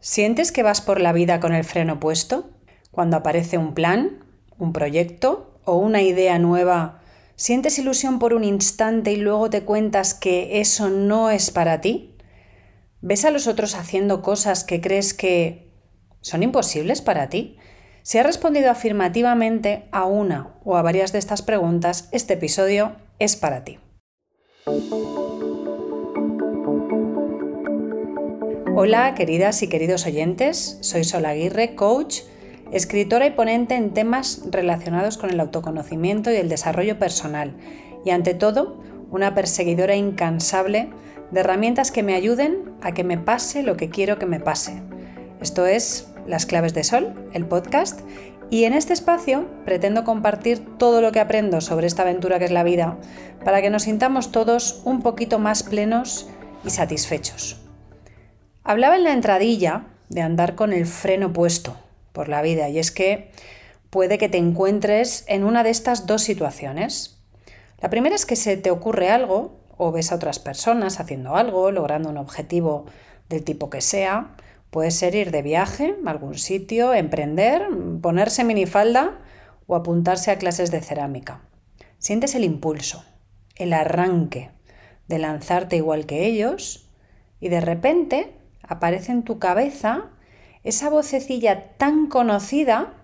¿Sientes que vas por la vida con el freno puesto? Cuando aparece un plan, un proyecto o una idea nueva, ¿sientes ilusión por un instante y luego te cuentas que eso no es para ti? ¿Ves a los otros haciendo cosas que crees que son imposibles para ti? Si has respondido afirmativamente a una o a varias de estas preguntas, este episodio es para ti. Hola, queridas y queridos oyentes. Soy Sol Aguirre, coach, escritora y ponente en temas relacionados con el autoconocimiento y el desarrollo personal. Y ante todo, una perseguidora incansable de herramientas que me ayuden a que me pase lo que quiero que me pase. Esto es Las Claves de Sol, el podcast. Y en este espacio pretendo compartir todo lo que aprendo sobre esta aventura que es la vida para que nos sintamos todos un poquito más plenos y satisfechos. Hablaba en la entradilla de andar con el freno puesto por la vida y es que puede que te encuentres en una de estas dos situaciones. La primera es que se te ocurre algo o ves a otras personas haciendo algo, logrando un objetivo del tipo que sea. Puede ser ir de viaje a algún sitio, emprender, ponerse minifalda o apuntarse a clases de cerámica. Sientes el impulso, el arranque de lanzarte igual que ellos y de repente aparece en tu cabeza esa vocecilla tan conocida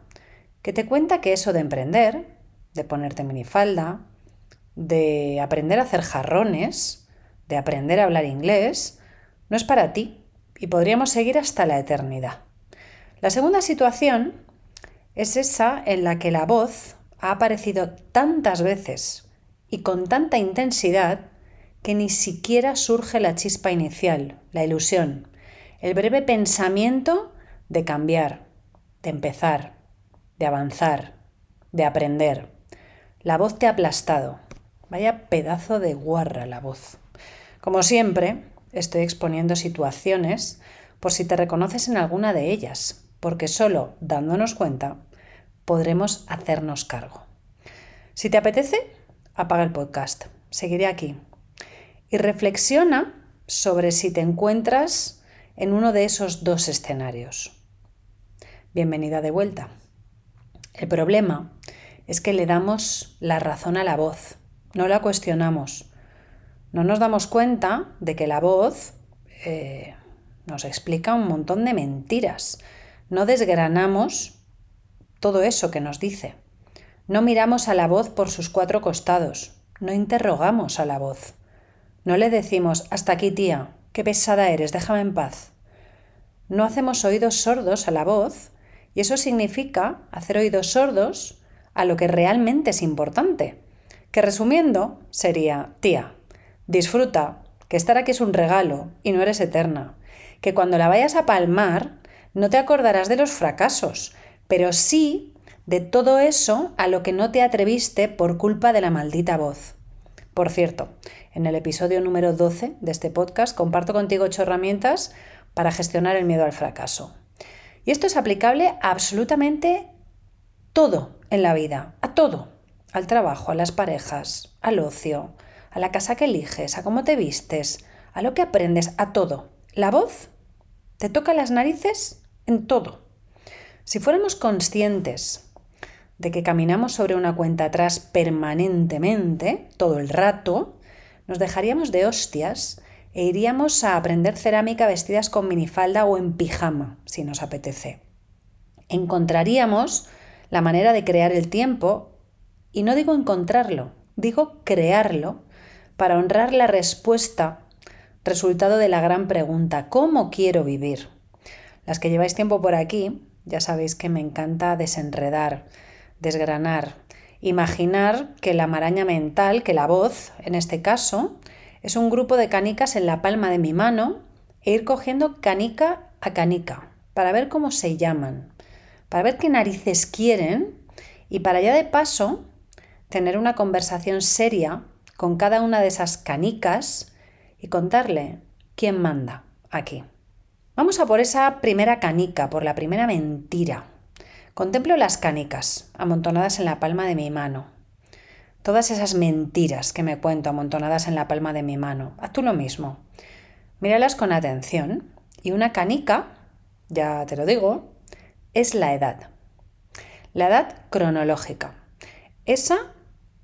que te cuenta que eso de emprender, de ponerte minifalda, de aprender a hacer jarrones, de aprender a hablar inglés, no es para ti y podríamos seguir hasta la eternidad. La segunda situación es esa en la que la voz ha aparecido tantas veces y con tanta intensidad que ni siquiera surge la chispa inicial, la ilusión, el breve pensamiento de cambiar, de empezar, de avanzar, de aprender. La voz te ha aplastado. Vaya pedazo de guarra la voz. Como siempre, estoy exponiendo situaciones por si te reconoces en alguna de ellas, porque solo dándonos cuenta podremos hacernos cargo. Si te apetece, apaga el podcast. Seguiré aquí. Y reflexiona sobre si te encuentras en uno de esos dos escenarios. Bienvenida de vuelta. El problema es que le damos la razón a la voz, no la cuestionamos. No nos damos cuenta de que la voz eh, nos explica un montón de mentiras. No desgranamos todo eso que nos dice. No miramos a la voz por sus cuatro costados. No interrogamos a la voz. No le decimos, hasta aquí tía, Qué pesada eres, déjame en paz. No hacemos oídos sordos a la voz y eso significa hacer oídos sordos a lo que realmente es importante. Que resumiendo sería, tía, disfruta, que estar aquí es un regalo y no eres eterna. Que cuando la vayas a palmar no te acordarás de los fracasos, pero sí de todo eso a lo que no te atreviste por culpa de la maldita voz. Por cierto, en el episodio número 12 de este podcast comparto contigo ocho herramientas para gestionar el miedo al fracaso. Y esto es aplicable a absolutamente todo en la vida, a todo, al trabajo, a las parejas, al ocio, a la casa que eliges, a cómo te vistes, a lo que aprendes, a todo. La voz te toca las narices en todo. Si fuéramos conscientes de que caminamos sobre una cuenta atrás permanentemente, todo el rato, nos dejaríamos de hostias e iríamos a aprender cerámica vestidas con minifalda o en pijama, si nos apetece. Encontraríamos la manera de crear el tiempo, y no digo encontrarlo, digo crearlo, para honrar la respuesta, resultado de la gran pregunta, ¿cómo quiero vivir? Las que lleváis tiempo por aquí, ya sabéis que me encanta desenredar, desgranar, imaginar que la maraña mental, que la voz, en este caso, es un grupo de canicas en la palma de mi mano e ir cogiendo canica a canica para ver cómo se llaman, para ver qué narices quieren y para ya de paso tener una conversación seria con cada una de esas canicas y contarle quién manda aquí. Vamos a por esa primera canica, por la primera mentira. Contemplo las canicas amontonadas en la palma de mi mano. Todas esas mentiras que me cuento amontonadas en la palma de mi mano. Haz tú lo mismo. Míralas con atención y una canica ya te lo digo, es la edad. La edad cronológica. Esa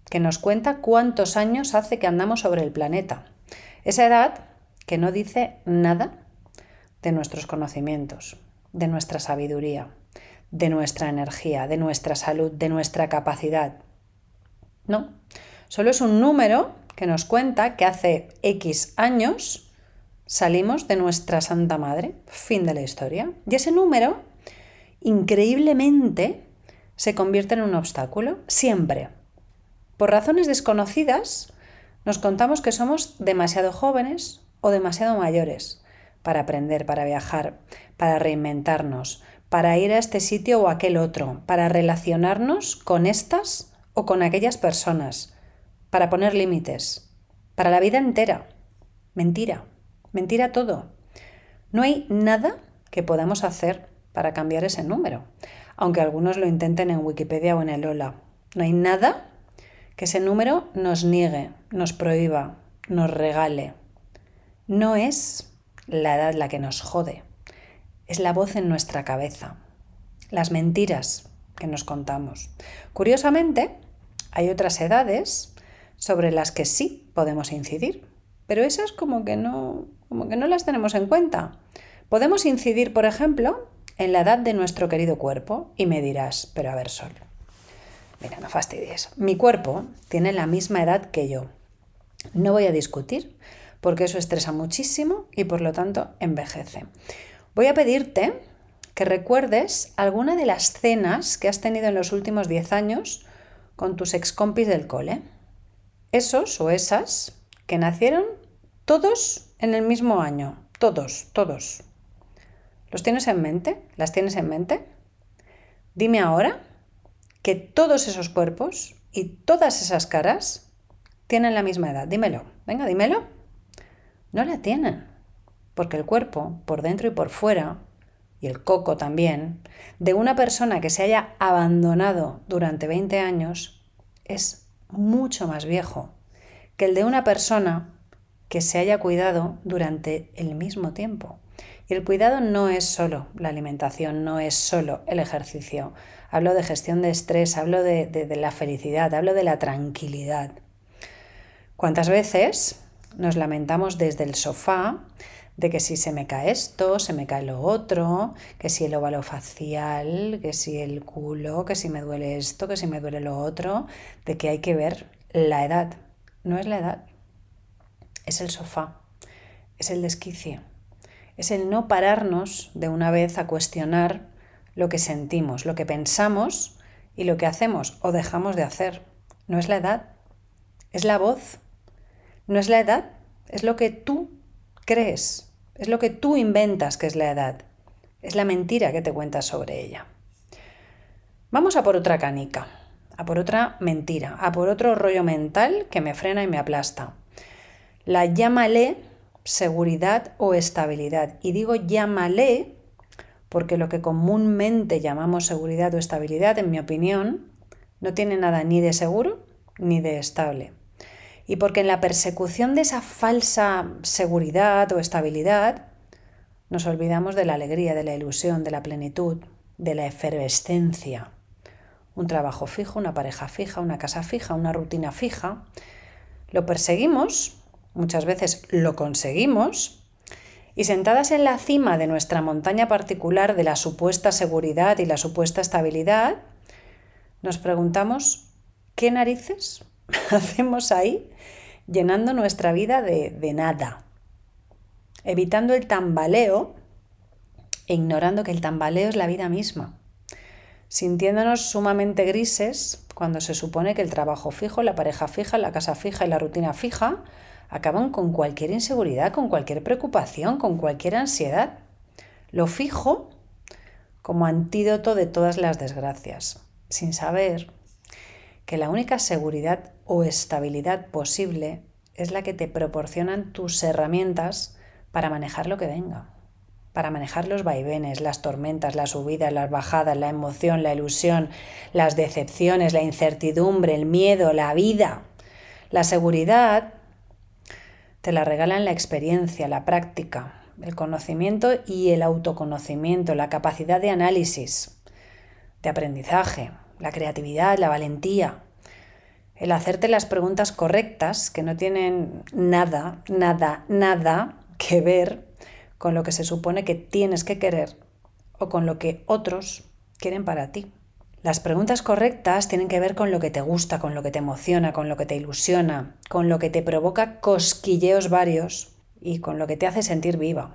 que nos cuenta cuántos años hace que andamos sobre el planeta. Esa edad que no dice nada de nuestros conocimientos, de nuestra sabiduría, de nuestra energía, de nuestra salud, de nuestra capacidad. No, solo es un número que nos cuenta que hace X años salimos de nuestra Santa Madre, fin de la historia. Y ese número, increíblemente, se convierte en un obstáculo, siempre. Por razones desconocidas, nos contamos que somos demasiado jóvenes o demasiado mayores para aprender, para viajar, para reinventarnos, para ir a este sitio o aquel otro, para relacionarnos con estas o con aquellas personas, para poner límites, para la vida entera. Mentira, mentira todo. No hay nada que podamos hacer para cambiar ese número, aunque algunos lo intenten en Wikipedia o en el Ola. No hay nada que ese número nos niegue, nos prohíba, nos regale. No es la edad la que nos jode es la voz en nuestra cabeza, las mentiras que nos contamos. Curiosamente, hay otras edades sobre las que sí podemos incidir, pero esas como que no, como que no las tenemos en cuenta. Podemos incidir, por ejemplo, en la edad de nuestro querido cuerpo y me dirás, pero a ver, Sol, mira, no fastidies. Mi cuerpo tiene la misma edad que yo. No voy a discutir porque eso estresa muchísimo y por lo tanto envejece. Voy a pedirte que recuerdes alguna de las cenas que has tenido en los últimos 10 años con tus ex compis del cole. Esos o esas que nacieron todos en el mismo año. Todos, todos. ¿Los tienes en mente? ¿Las tienes en mente? Dime ahora que todos esos cuerpos y todas esas caras tienen la misma edad. Dímelo. Venga, dímelo. No la tienen porque el cuerpo, por dentro y por fuera, y el coco también, de una persona que se haya abandonado durante 20 años es mucho más viejo que el de una persona que se haya cuidado durante el mismo tiempo. Y el cuidado no es solo la alimentación, no es solo el ejercicio. Hablo de gestión de estrés, hablo de, la felicidad, hablo de la tranquilidad. ¿Cuántas veces nos lamentamos desde el sofá de que si se me cae esto, se me cae lo otro, que si el óvalo facial, que si el culo, que si me duele esto, que si me duele lo otro, de que hay que ver la edad. No es la edad, es el sofá, es el desquicio, es el no pararnos de una vez a cuestionar lo que sentimos, lo que pensamos y lo que hacemos o dejamos de hacer. No es la edad, es la voz. No es la edad, es lo que tú crees, es lo que tú inventas que es la edad, es la mentira que te cuentas sobre ella. Vamos a por otra canica, a por otra mentira, a por otro rollo mental que me frena y me aplasta. La llámale seguridad o estabilidad. Y digo llámale porque lo que comúnmente llamamos seguridad o estabilidad, en mi opinión, no tiene nada ni de seguro ni de estable y porque en la persecución de esa falsa seguridad o estabilidad nos olvidamos de la alegría, de la ilusión, de la plenitud, de la efervescencia. Un trabajo fijo, una pareja fija, una casa fija, una rutina fija. Lo perseguimos, muchas veces lo conseguimos, y sentadas en la cima de nuestra montaña particular de la supuesta seguridad y la supuesta estabilidad, nos preguntamos, ¿qué narices hacemos ahí llenando nuestra vida de, de nada, evitando el tambaleo e ignorando que el tambaleo es la vida misma, sintiéndonos sumamente grises cuando se supone que el trabajo fijo, la pareja fija, la casa fija y la rutina fija acaban con cualquier inseguridad, con cualquier preocupación, con cualquier ansiedad. Lo fijo como antídoto de todas las desgracias, sin saber que la única seguridad o estabilidad posible es la que te proporcionan tus herramientas para manejar lo que venga, para manejar los vaivenes, las tormentas, las subidas, las bajadas, la emoción, la ilusión, las decepciones, la incertidumbre, el miedo, la vida. La seguridad te la regalan la experiencia, la práctica, el conocimiento y el autoconocimiento, la capacidad de análisis, de aprendizaje, la creatividad, la valentía, el hacerte las preguntas correctas que no tienen nada, nada, nada que ver con lo que se supone que tienes que querer o con lo que otros quieren para ti. Las preguntas correctas tienen que ver con lo que te gusta, con lo que te emociona, con lo que te ilusiona, con lo que te provoca cosquilleos varios y con lo que te hace sentir viva.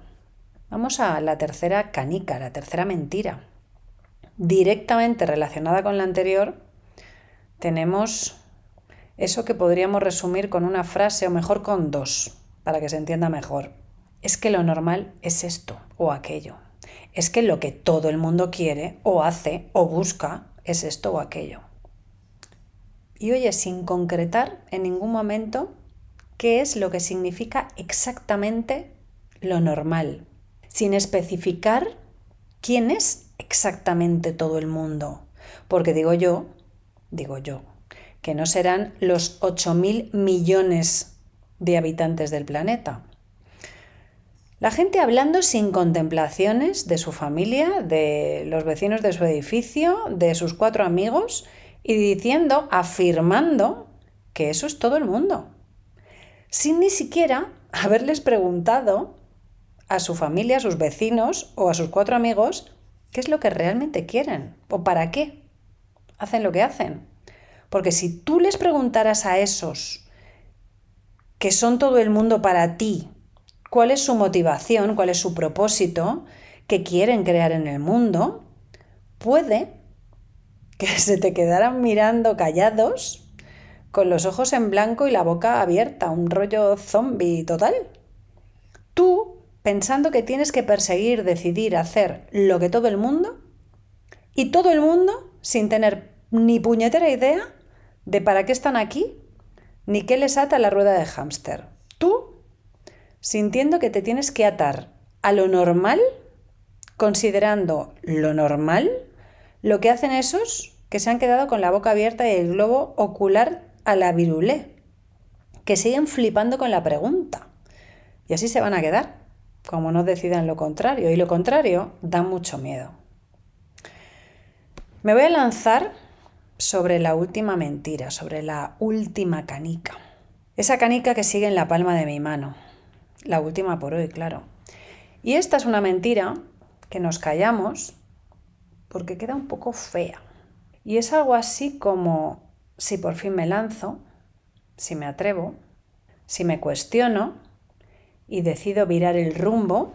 Vamos a la tercera canica, la tercera mentira. Directamente relacionada con la anterior, tenemos eso que podríamos resumir con una frase o mejor con dos, para que se entienda mejor. Es que lo normal es esto o aquello. Es que lo que todo el mundo quiere o hace o busca es esto o aquello. Y oye, sin concretar en ningún momento qué es lo que significa exactamente lo normal, sin especificar quién es exactamente todo el mundo. Porque digo yo, digo yo, que no serán los 8.000 millones de habitantes del planeta. La gente hablando sin contemplaciones de su familia, de los vecinos de su edificio, de sus cuatro amigos y diciendo, afirmando que eso es todo el mundo sin ni siquiera haberles preguntado a su familia, a sus vecinos o a sus cuatro amigos qué es lo que realmente quieren o para qué hacen lo que hacen. Porque si tú les preguntaras a esos que son todo el mundo para ti, cuál es su motivación, cuál es su propósito, qué quieren crear en el mundo, puede que se te quedaran mirando callados con los ojos en blanco y la boca abierta, un rollo zombie total. Tú pensando que tienes que perseguir, decidir, hacer lo que todo el mundo y todo el mundo sin tener ni puñetera idea de para qué están aquí ni qué les ata la rueda de hámster. Tú sintiendo que te tienes que atar a lo normal, considerando lo normal, lo que hacen esos que se han quedado con la boca abierta y el globo ocular a la virulé, que siguen flipando con la pregunta. Y así se van a quedar, como no decidan lo contrario. Y lo contrario da mucho miedo. Me voy a lanzar sobre la última mentira, sobre la última canica. Esa canica que sigue en la palma de mi mano. La última por hoy, claro. Y esta es una mentira que nos callamos porque queda un poco fea. Y es algo así como si por fin me lanzo, si me atrevo, si me cuestiono y decido virar el rumbo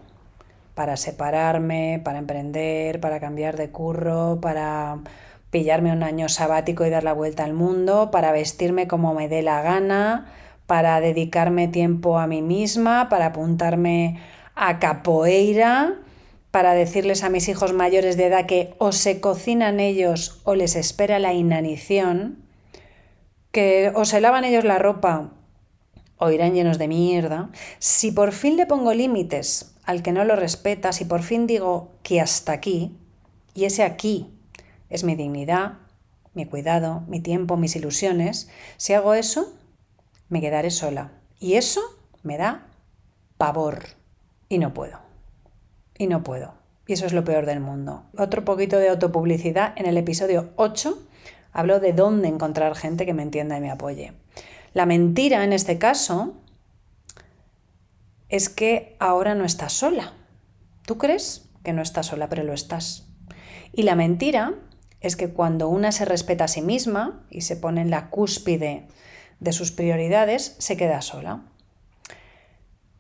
para separarme, para emprender, para cambiar de curro, para pillarme un año sabático y dar la vuelta al mundo, para vestirme como me dé la gana, para dedicarme tiempo a mí misma, para apuntarme a capoeira, para decirles a mis hijos mayores de edad que o se cocinan ellos o les espera la inanición, que o se lavan ellos la ropa o irán llenos de mierda, si por fin le pongo límites al que no lo respeta, si por fin digo que hasta aquí, y ese aquí es mi dignidad, mi cuidado, mi tiempo, mis ilusiones, si hago eso, me quedaré sola. Y eso me da pavor. Y no puedo. Y no puedo. Y eso es lo peor del mundo. Otro poquito de autopublicidad en el episodio 8 Hablo de dónde encontrar gente que me entienda y me apoye. La mentira en este caso es que ahora no estás sola. Tú crees que no estás sola, pero lo estás. Y la mentira es que cuando una se respeta a sí misma y se pone en la cúspide de sus prioridades, se queda sola.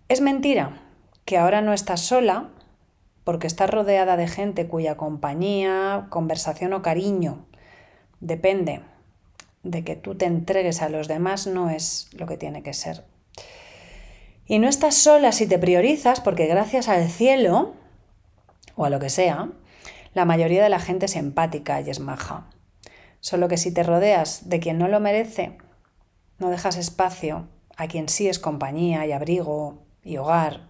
Es mentira que ahora no estás sola porque estás rodeada de gente cuya compañía, conversación o cariño depende de que tú te entregues a los demás, no es lo que tiene que ser. Y no estás sola si te priorizas, porque gracias al cielo, o a lo que sea, la mayoría de la gente es empática y es maja. Solo que si te rodeas de quien no lo merece, no dejas espacio a quien sí es compañía y abrigo y hogar.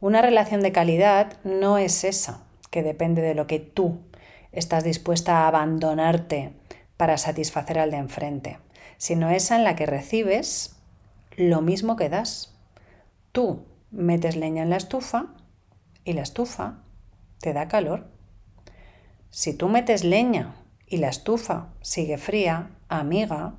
Una relación de calidad no es esa, que depende de lo que tú estás dispuesta a abandonarte para satisfacer al de enfrente, sino esa en la que recibes lo mismo que das. Tú metes leña en la estufa y la estufa te da calor. Si tú metes leña y la estufa sigue fría, amiga,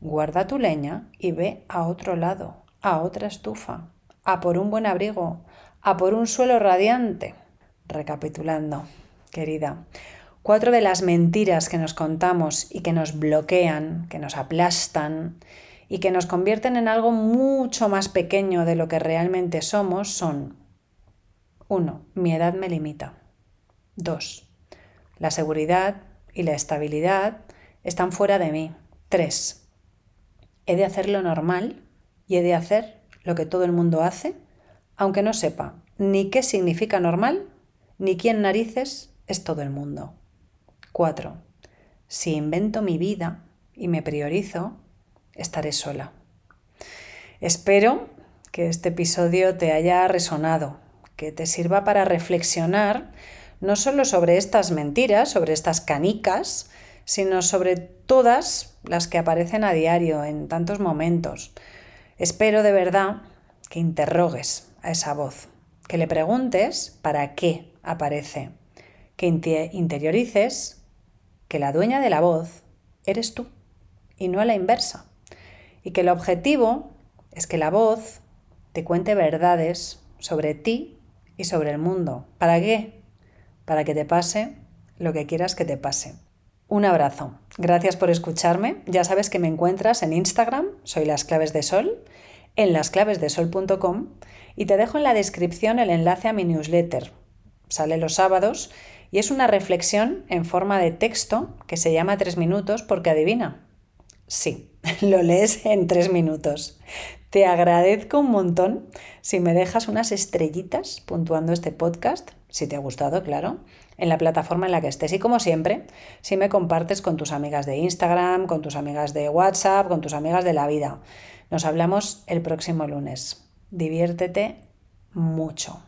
guarda tu leña y ve a otro lado, a otra estufa, a por un buen abrigo, a por un suelo radiante. Recapitulando, querida, cuatro de las mentiras que nos contamos y que nos bloquean, que nos aplastan y que nos convierten en algo mucho más pequeño de lo que realmente somos son 1. Mi edad me limita. 2. La seguridad y la estabilidad están fuera de mí. 3. He de hacer lo normal y he de hacer lo que todo el mundo hace, aunque no sepa ni qué significa normal, ni quién narices es todo el mundo. 4. Si invento mi vida y me priorizo, estaré sola. Espero que este episodio te haya resonado, que te sirva para reflexionar no solo sobre estas mentiras, sobre estas canicas, sino sobre todas las que aparecen a diario en tantos momentos. Espero de verdad que interrogues a esa voz, que le preguntes para qué aparece, que interiorices que la dueña de la voz eres tú y no a la inversa, y que el objetivo es que la voz te cuente verdades sobre ti y sobre el mundo. ¿Para qué? Para que te pase lo que quieras que te pase. Un abrazo. Gracias por escucharme. Ya sabes que me encuentras en Instagram, soy las claves de sol, en lasclavesdesol.com y te dejo en la descripción el enlace a mi newsletter. Sale los sábados y es una reflexión en forma de texto que se llama tres minutos porque adivina. Sí, lo lees en tres minutos. Te agradezco un montón si me dejas unas estrellitas puntuando este podcast, si te ha gustado, claro, en la plataforma en la que estés. Y como siempre, si me compartes con tus amigas de Instagram, con tus amigas de WhatsApp, con tus amigas de la vida. Nos hablamos el próximo lunes. Diviértete mucho.